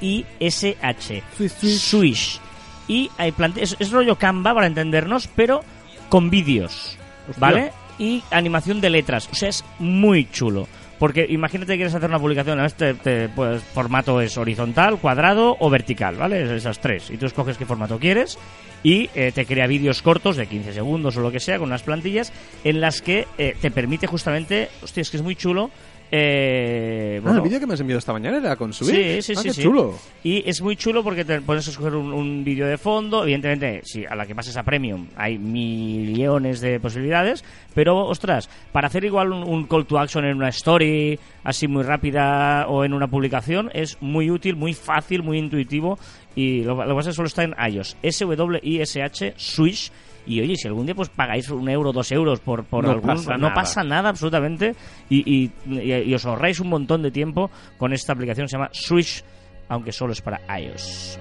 S-W-I-S-H. Swish, swish. Swish. Y hay es, es rollo Canva, para entendernos, pero con vídeos. ¿vale? Y animación de letras. O sea, es muy chulo. Porque imagínate que quieres hacer una publicación, ¿no? este este, pues, formato es horizontal, cuadrado o vertical, ¿vale? Es- Esas tres. Y tú escoges qué formato quieres y eh, te crea vídeos cortos de 15 segundos o lo que sea con unas plantillas en las que eh, te permite justamente, hostia, es que es muy chulo. Eh, Ah, bueno, el vídeo que me has enviado esta mañana era con Swift. Sí, sí, Ah, sí. qué sí. chulo. Y es muy chulo porque te pones a escoger un, un vídeo de fondo. Evidentemente, si a la que pases a Premium hay millones de posibilidades. Pero, ostras, para hacer igual un, un call to action en una story, así muy rápida o en una publicación, es muy útil, muy fácil, muy intuitivo. Y lo, lo que pasa es que solo está en iOS. S-W-I-S-H, Swish. Y oye, si algún día pues pagáis un euro, dos euros por, por No algún... pasa no nada. pasa nada absolutamente. Y, y- y- y os ahorráis un montón de tiempo con esta aplicación. Se llama Swish, aunque solo es para iOS.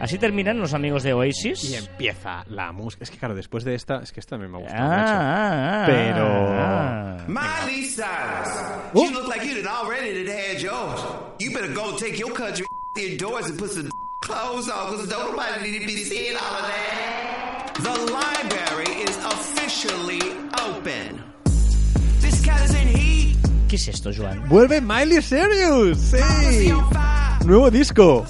Así terminan los amigos de Oasis. Y empieza la música. Es que claro, después de esta, es que esta me ha Ah, gustado mucho. ah, ah, Pero- ah. Miley Cyrus, you look like you done already done had yours. You better go take your country indoors and put some clothes on, because don't nobody need to be seeing all of that. The library is officially open. This cat is in heat. ¿Qué es esto, Joan? ¡Vuelve Miley Cyrus! ¡Sí! Nuevo disco.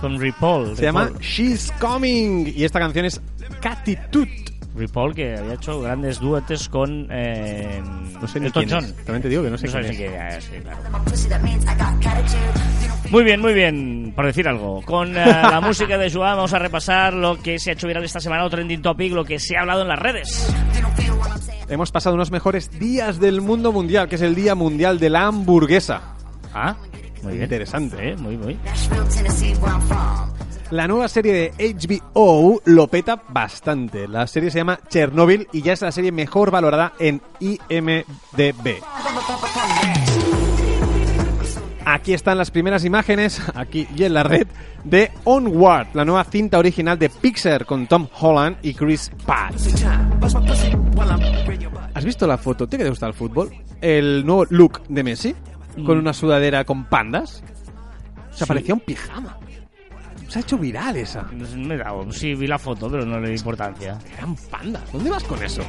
Con Ripoll. Se llama Ripoll. She's Coming. Y esta canción es Catitut. Ripoll, que había hecho grandes duetes con eh, No sé ni Elton quién John. También te digo que no sé No quién es. qué- sí, claro. Muy bien, muy bien, por decir algo. Con eh, la música de Joan vamos a repasar lo que se ha hecho viral esta semana, o trending topic, lo que se ha hablado en las redes. Hemos pasado unos mejores días del mundo mundial, que es el Día Mundial de la Hamburguesa. Ah, muy bien. Interesante. Sí, muy, muy. La nueva serie de HBO lo peta bastante. La serie se llama Chernobyl y ya es la serie mejor valorada en IMDB. Aquí están las primeras imágenes, aquí y en la red, de Onward, la nueva cinta original de Pixar con Tom Holland y Chris Pratt. ¿Has visto la foto? ¿Te gusta el fútbol? El nuevo look de Messi, con una sudadera con pandas. Se parecía un pijama. Se ha hecho viral esa. Me dado- Sí, vi la foto, pero no le di importancia. Eran pandas. ¿Dónde vas con eso?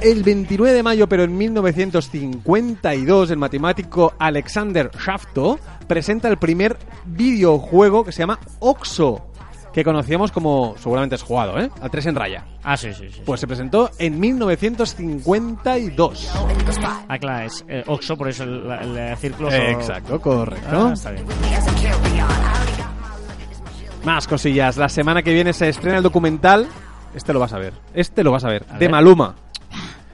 El 29 de mayo, pero en 1952, el matemático Alexander Shafto presenta el primer videojuego que se llama Oxo, que conocíamos como, seguramente has jugado, ¿eh? Al 3 en raya. Ah, sí, sí, sí. Pues se presentó en 1952. Ah, claro, es eh, Oxo, por eso el, el, el círculo... Exacto, correcto. Ah, está bien. Más cosillas. La semana que viene se estrena el documental. Este lo vas a ver. Este lo vas a ver. A de ver. Maluma.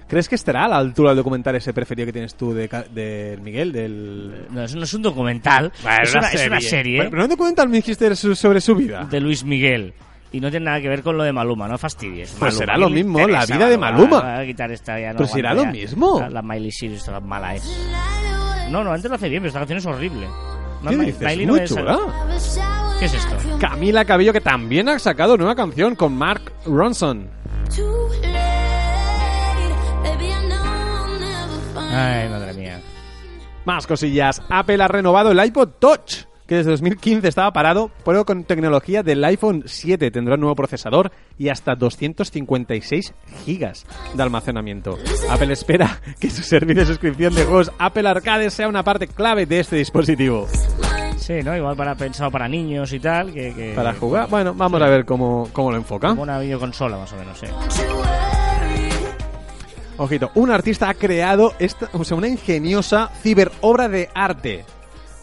¿Crees que estará a la altura del documental ese preferido que tienes tú de, de Miguel? Del... No, eso no es un documental, es, una, es una serie Bueno, pero no un documental me dijiste sobre su vida. de Luis Miguel. Y no tiene nada que ver con lo de Maluma, no fastidies. Pues Maluma, será ¿qué lo mismo, interesa, la vida de Maluma. Va a quitar esta ya, no Pues será lo ya. mismo. La, la Miley Cyrus, esta mala es. No, no, antes lo hace bien, pero esta canción es horrible. No, ¿Qué dices? Miley Muy no chula. ¿Qué es esto? Camila Cabello que también ha sacado nueva canción con Mark Ronson. Ay, madre mía. Más cosillas. Apple ha renovado el iPod Touch, que desde 2015 estaba parado, pero con tecnología del iPhone 7 tendrá un nuevo procesador y hasta 256 gigas de almacenamiento. Apple espera que su servicio de suscripción de juegos Apple Arcade sea una parte clave de este dispositivo. Sí, ¿no? Igual para pensado para niños y tal, que... que- Para jugar, bueno, vamos a ver cómo, cómo lo enfoca. Como una videoconsola, más o menos, sí. Ojito, un artista ha creado esta, o sea, una ingeniosa ciberobra de arte.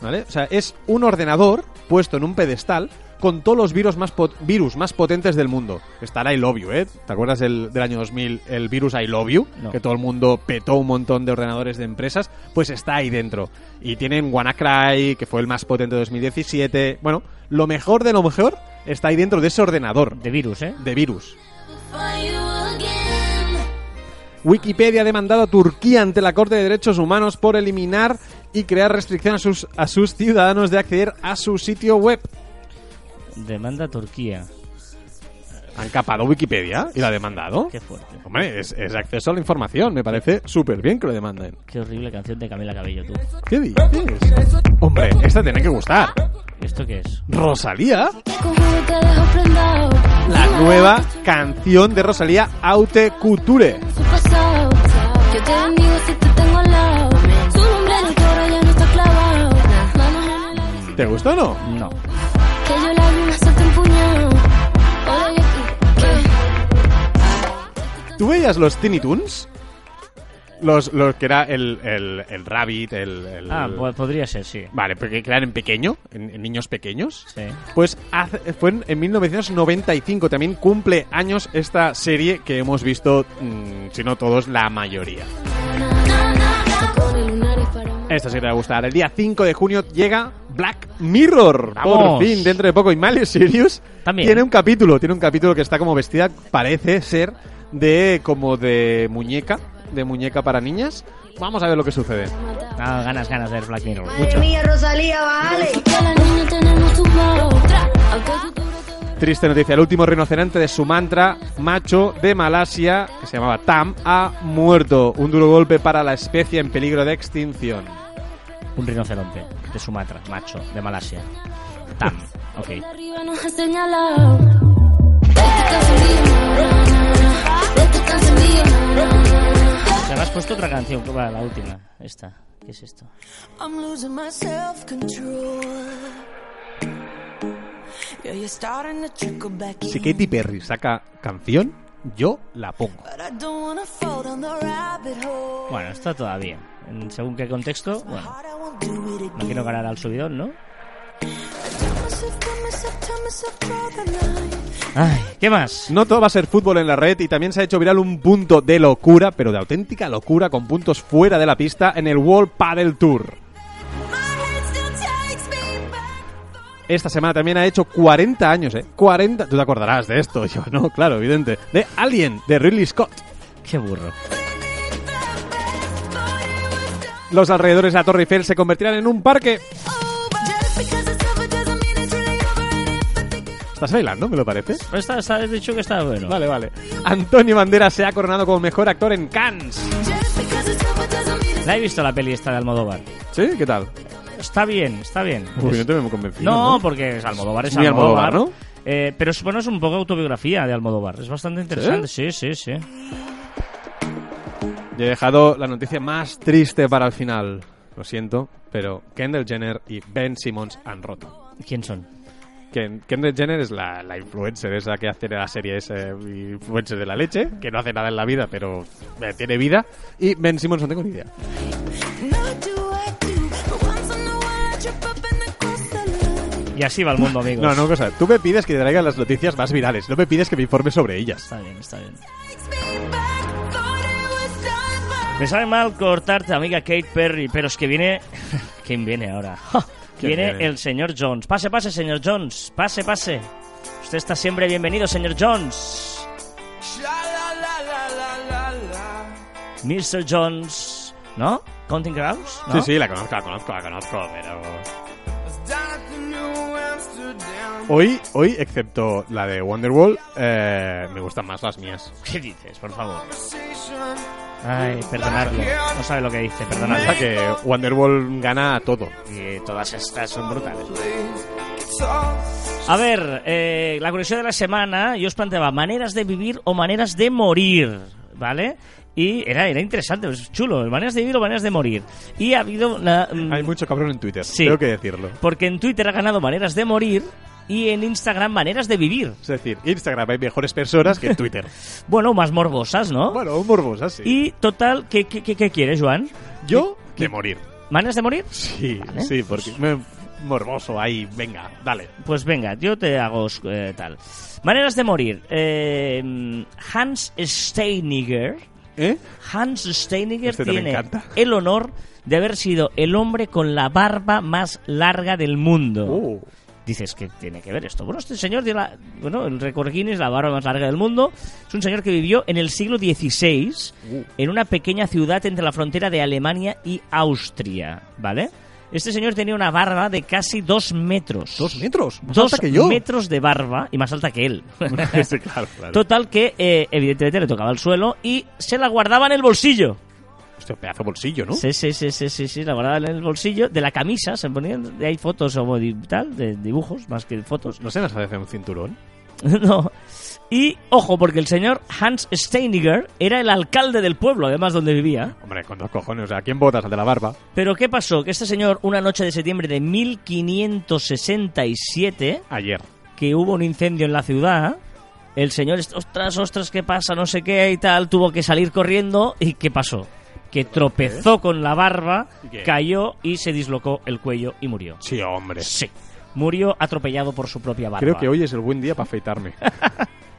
¿Vale? O sea, es un ordenador puesto en un pedestal con todos los virus más, pot- virus más potentes del mundo. Está el I Love You, ¿eh? ¿Te acuerdas del, del año 2000, el virus I Love You? No. Que todo el mundo petó un montón de ordenadores de empresas. Pues está ahí dentro. Y tienen WannaCry, que fue el más potente de 2017. Bueno, lo mejor de lo mejor está ahí dentro de ese ordenador De virus, ¿eh? de virus. Wikipedia ha demandado a Turquía ante la Corte de Derechos Humanos por eliminar y crear restricciones a sus, a sus ciudadanos de acceder a su sitio web. Demanda a Turquía. Han capado Wikipedia y la ha demandado. Qué fuerte. Hombre, es, es acceso a la información. Me parece súper bien que lo demanden. Qué horrible canción de Camila Cabello, tú. ¿Qué dices? Hombre, esta tiene que gustar. ¿Esto qué es? Rosalía. La nueva canción de Rosalía, Aute Couture. Te bendigo si te tengo al lado. Su nombre en el coro ya no está clavado. Manos en el aire, ¿Te gusta o no? No. ¿Tú veías los Tiny Toons? Los, los que era el, el, el Rabbit, el... el- Ah, po- podría ser, sí. Vale, porque que eran en pequeño, en, en niños pequeños. Sí. Pues hace- fue en, en 1995, también cumple años esta serie que hemos visto, mm, si no todos, la mayoría. Esto sí te va a gustar. El día 5 de junio llega Black Mirror. Por ¡Vamos! fin, dentro de poco. Y Miley Sirius También. tiene un capítulo. Tiene un capítulo que está como vestida, parece ser, de como de muñeca. De muñeca para niñas. Vamos a ver lo que sucede. Ah, ganas, ganas de ver Black Mirror. Madre Mucho. mía, Rosalía, Triste noticia, el último rinoceronte de Sumatra, macho de Malasia, que se llamaba Tam, ha muerto. Un duro golpe para la especie en peligro de extinción. Un rinoceronte de Sumatra, macho, de Malasia. Tam. Ok. De arriba nos ha señalado. Este cancerío, na, na, na. Este cancerío, na, na, na. Se me has puesto otra canción, que va, la última. Esta. ¿Qué es esto? I'm losing my self-control. Yeah, you're starting to trickle back Si. Katy Perry saca canción, yo la pongo. But I don't wanna fall down the rabbit hole. Bueno, está todavía. En según qué contexto, bueno, Heart, I won't do it no quiero again. ganar al subidón, ¿no? Ay, ¿qué más? No todo va a ser fútbol en la red y también se ha hecho viral un punto de locura, pero de auténtica locura, con puntos fuera de la pista en el World Paddle Tour. Esta semana también ha hecho 40 años, ¿eh? 40. Tú te acordarás de esto, yo no, claro, evidente. De Alien, de Ridley Scott. Qué burro. Los alrededores de la Torre Eiffel se convertirán en un parque. ¿Estás bailando, me lo parece? Está, está, has dicho que está bueno. Vale, vale. Antonio Banderas se ha coronado como mejor actor en Cannes. La he visto la peli esta de Almodóvar. ¿Sí? ¿Qué tal? Está bien, está bien. Uy, Es- no te me he convencido. no, porque es Almodóvar, es Muy Almodóvar. Almodóvar, ¿no? Eh, pero bueno, es un poco autobiografía de Almodóvar. Es bastante interesante. Sí, sí, sí. Yo he dejado la noticia más triste para el final. Lo siento, pero Kendall Jenner y Ben Simmons han roto. ¿Quién son? Ken- Kendall Jenner es la, la influencer esa que hace la serie ese influencer de la leche, que no hace nada en la vida, pero eh, tiene vida. Y Ben Simmons no tengo ni idea. Y así va el mundo, amigos. No, no, cosa. Tú me pides que te traiga las noticias más virales, no me pides que me informe sobre ellas. Está bien, está bien. Me sabe mal cortarte, amiga Kate Perry, pero es que viene... ¿Quién viene ahora? ¡Ja! ¿Quién Viene, viene? el señor Jones. Pase, pase, señor Jones. Pase, pase. Usted está siempre bienvenido, señor Jones. Mr. Jones. ¿No? Counting Crows? ¿no? Sí, sí, la conozco, la conozco, la conozco, pero... Hoy, hoy, excepto la de Wonderwall, eh, me gustan más las mías. ¿Qué dices, por favor? Ay, perdonadlo. No sabe lo que dice, perdonadlo. que Wonderwall gana todo. Y todas estas son brutales. A ver, eh, la curiosidad de la semana, yo os planteaba maneras de vivir o maneras de morir, ¿vale? Y era, era interesante, es chulo, maneras de vivir o maneras de morir. Y ha habido una... mm, Hay mucho cabrón en Twitter, Sí. tengo que decirlo. Porque en Twitter ha ganado maneras de morir y en Instagram maneras de vivir. Es decir, Instagram hay mejores personas que en Twitter. Bueno, más morbosas, ¿no? bueno, morbosas, sí. Y total, ¿qué, qué, qué- qué quieres, Joan? yo, de morir. ¿Maneras de morir? Sí, Vale. sí, porque me, morboso ahí, venga, dale. Pues venga, yo te hago eh, tal. Maneras de morir. Eh, Hans Steiniger. ¿Eh? Hans Steiniger Este tiene el honor de haber sido el hombre con la barba más larga del mundo. Oh. Dices que tiene que ver esto. Bueno, este señor tiene la, bueno, el récord Guinness, la barba más larga del mundo. Es un señor que vivió en el siglo XVI Uh. en una pequeña ciudad entre la frontera de Alemania y Austria, ¿vale? Este señor tenía una barba de casi dos metros. ¿Dos metros? Más Dos alta que yo. metros de barba y más alta que él. sí, claro, claro. Total que eh, evidentemente le tocaba el suelo y se la guardaba en el bolsillo. Hostia, pedazo de bolsillo, ¿no? Sí, sí, sí, sí, sí, sí, la guardaba en el bolsillo de la camisa, se ponían, hay fotos o tal, de dibujos más que fotos. ¿No se nos hace un cinturón? no. Y ojo, porque el señor Hans Steiniger era el alcalde del pueblo, además donde vivía. Hombre, con dos cojones, o sea, ¿quién votas al de la barba? Pero ¿qué pasó? Que este señor, una noche de septiembre de 1567, Ayer. que hubo un incendio en la ciudad, el señor, ostras, ostras, ¿qué pasa? No sé qué y tal, tuvo que salir corriendo y ¿qué pasó? Que tropezó con la barba, cayó y se dislocó el cuello y murió. Sí, hombre. Sí, murió atropellado por su propia barba. Creo que hoy es el buen día para afeitarme.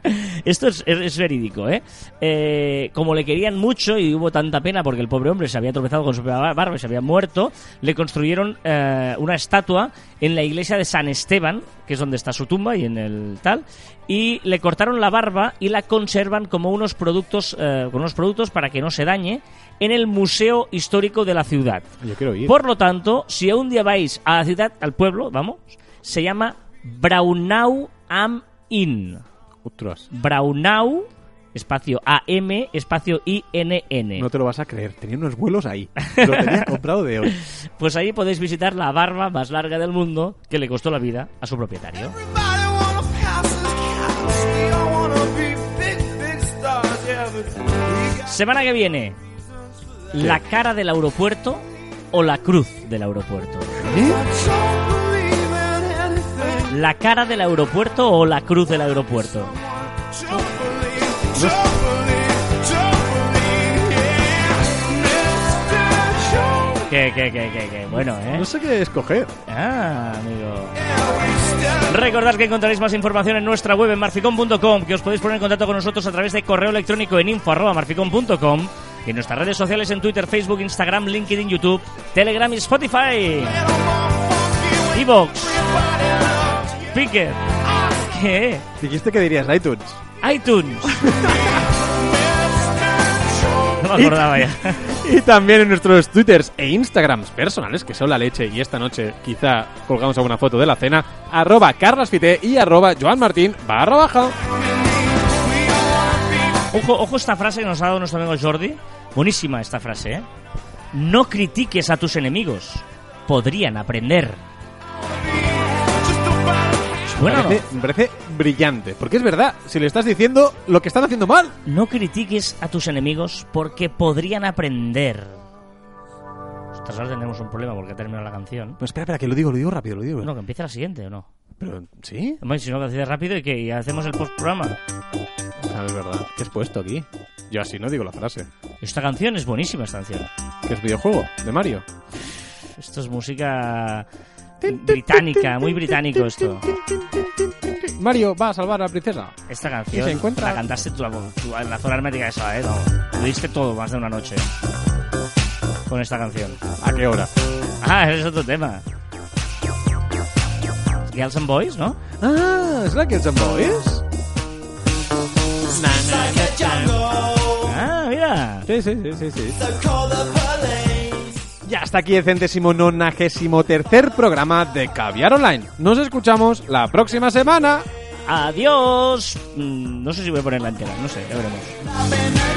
Esto es, es- es verídico, ¿eh? Eh, Como le querían mucho y hubo tanta pena porque el pobre hombre se había tropezado con su barba y se había muerto, le construyeron eh, una estatua en la iglesia de San Esteban, que es donde está su tumba y en el tal, y le cortaron la barba y la conservan como unos productos, eh, con unos productos para que no se dañe en el Museo Histórico de la ciudad. Yo quiero ir. Por lo tanto, si un día vais a la ciudad, al pueblo, vamos, se llama Braunau am Inn. Braunau, espacio AM, espacio INN. No te lo vas a creer, tenía unos vuelos ahí. Lo tenía comprado de hoy. Pues ahí podéis visitar la barba más larga del mundo que le costó la vida a su propietario. Semana que viene, la cara del aeropuerto o la cruz del aeropuerto. anything. La cara del aeropuerto o la cruz del aeropuerto. Que, que, que, que, que, bueno, ¿eh? No sé qué escoger. Ah, amigo. Recordad que encontraréis más información en nuestra web en marficom.com, que os podéis poner en contacto con nosotros a través de correo electrónico en info.marficom.com y en nuestras redes sociales en Twitter, Facebook, Instagram, LinkedIn, YouTube, Telegram y Spotify. Evox. Speaker. ¿Qué? Dijiste que dirías iTunes. iTunes. No me acordaba ya. Y también en nuestros twitters e instagrams personales, que son la leche, y esta noche quizá colgamos alguna foto de la cena, arroba carlasfite y arroba joanmartin barra baja. Ojo, ojo esta frase que nos ha dado nuestro amigo Jordi. Buenísima esta frase, ¿eh? No critiques a tus enemigos. Podrían aprender. Bueno, me, parece, me parece brillante, porque es verdad, si le estás diciendo lo que están haciendo mal. no critiques a tus enemigos porque podrían aprender. Ostras, ahora tendremos un problema porque ha terminado la canción. No, espera, espera, que lo digo, lo digo rápido, lo digo. Bueno, que empiece la siguiente o no. Pero, ¿sí? Hombre, si no lo haces rápido y que hacemos el post-programa. Ah, es verdad. ¿Qué has puesto aquí? Yo así no digo la frase. Esta canción es buenísima, esta canción. ¿Qué es videojuego? ¿De Mario? Esto es música británica, muy británico esto. Mario va a salvar a la princesa. Esta canción Y se encuentra- la cantaste tú, tú en la zona hermética esa, ¿eh? No, lo diste todo más de una noche con esta canción. ¿A qué hora? Ah, ese es otro tema. Girls and Boys, ¿no? Ah, ¿es la que son boys? Ah, mira. Sí, sí, sí, sí, sí. Ya está aquí el centésimo nonagésimo tercer programa de Caviar Online. Nos escuchamos la próxima semana. Adiós. Mm, No sé si voy a poner la entera, no sé, ya veremos.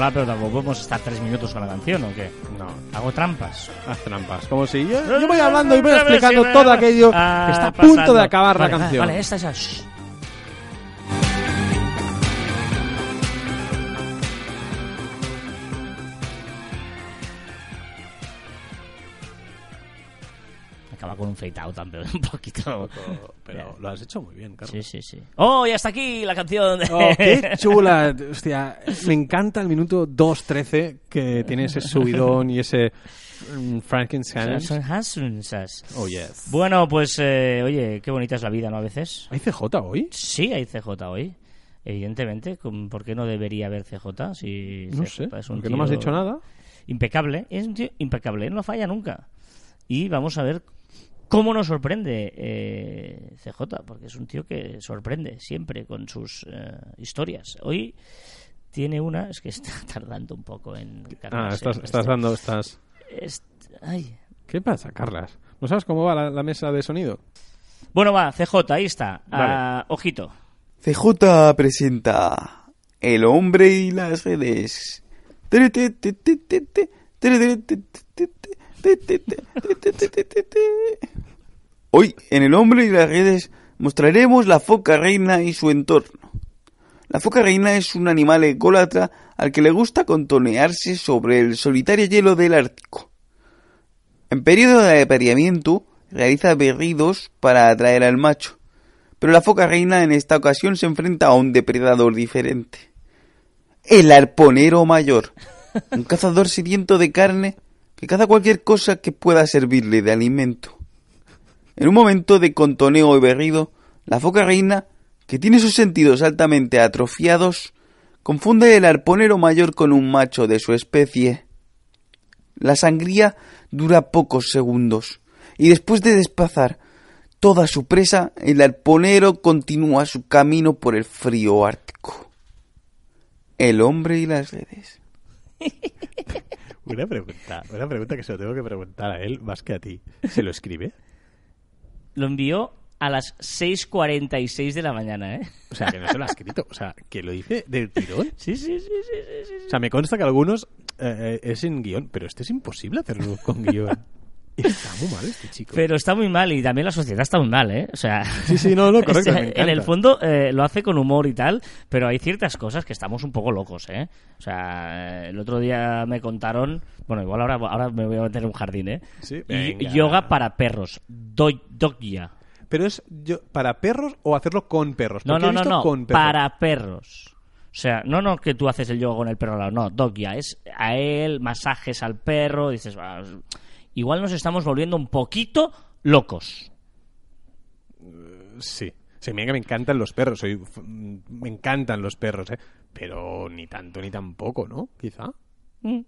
Canción me mola, pero tampoco podemos estar tres minutos con la canción, ¿o qué? No, Hago trampas. haz trampas. Como si yo, yo voy hablando y voy explicando todo aquello Ah, que está a punto de acabar la canción. Vale, esta es con un fade out también, un poquito. Pero lo has hecho muy bien, Carlos. Sí, sí, sí. ¡Oh, ya está aquí la canción! de- Oh, qué chula. Hostia, me encanta el minuto 2.13 que tiene ese subidón y ese mm, Frankenstein. Oh, yes. Bueno, pues, eh, oye, qué bonita es la vida, ¿no? A veces. ¿Hay CJ hoy? Sí, hay CJ hoy. Evidentemente, ¿con- ¿por qué no debería haber CJ? Si No CJ sé, es un porque no me has dicho nada. Impecable, es un tío impecable, no falla nunca. Y vamos a ver cómo nos sorprende eh, CJ, porque es un tío que sorprende siempre con sus eh, historias. Hoy tiene una, es que está tardando un poco en Ah, cargarse. estás, Este- estás dando... Estás... est- ay. ¿Qué pasa, Carlas? ¿No sabes cómo va la, la mesa de sonido? Bueno, va, CJ, ahí está. Vale. Ah, ojito. CJ presenta El hombre y las redes. Hoy, en El hombre y las redes, mostraremos la foca reina y su entorno. La foca reina es un animal ególatra al que le gusta contonearse sobre el solitario hielo del Ártico. En periodo de apareamiento, realiza berridos para atraer al macho pero la foca reina en esta ocasión se enfrenta a un depredador diferente. El arponero mayor, un cazador sediento de carne que caza cualquier cosa que pueda servirle de alimento. En un momento de contoneo y berrido, la foca reina, que tiene sus sentidos altamente atrofiados, confunde el arponero mayor con un macho de su especie. La sangría dura pocos segundos, y después de despazar toda su presa, el arponero continúa su camino por el frío ártico. El hombre y las redes. Una pregunta, una pregunta que se lo tengo que preguntar a él más que a ti. ¿Se lo escribe? Lo envió a las 6.46 de la mañana, ¿eh? O sea, que no se lo ha escrito. O sea, que lo dice del tirón. Sí, sí, sí, sí, sí, sí. O sea, me consta que algunos eh, eh, es en guion, pero este es imposible hacerlo con guion. Está muy mal este chico. Pero está muy mal y también la sociedad está muy mal, ¿eh? O sea, Sí, sí, no, no, correcto, me en el fondo eh, lo hace con humor y tal, pero hay ciertas cosas que estamos un poco locos, ¿eh? O sea, eh, el otro día me contaron, bueno, igual ahora, ahora me voy a meter en un jardín, ¿eh? Sí, venga. Yoga para perros, do- dogya. Pero es yo, para perros o hacerlo con perros. No, he no, no, no, con perros. para perros. O sea, no, no que tú haces el yoga con el perro al lado, no, dogya, es a él, masajes al perro, dices, "Ah, igual nos estamos volviendo un poquito locos. Sí. Sí, mira que me encantan los perros. Soy, f- me encantan los perros, ¿eh? Pero ni tanto ni tampoco, ¿no? Quizá. Mm.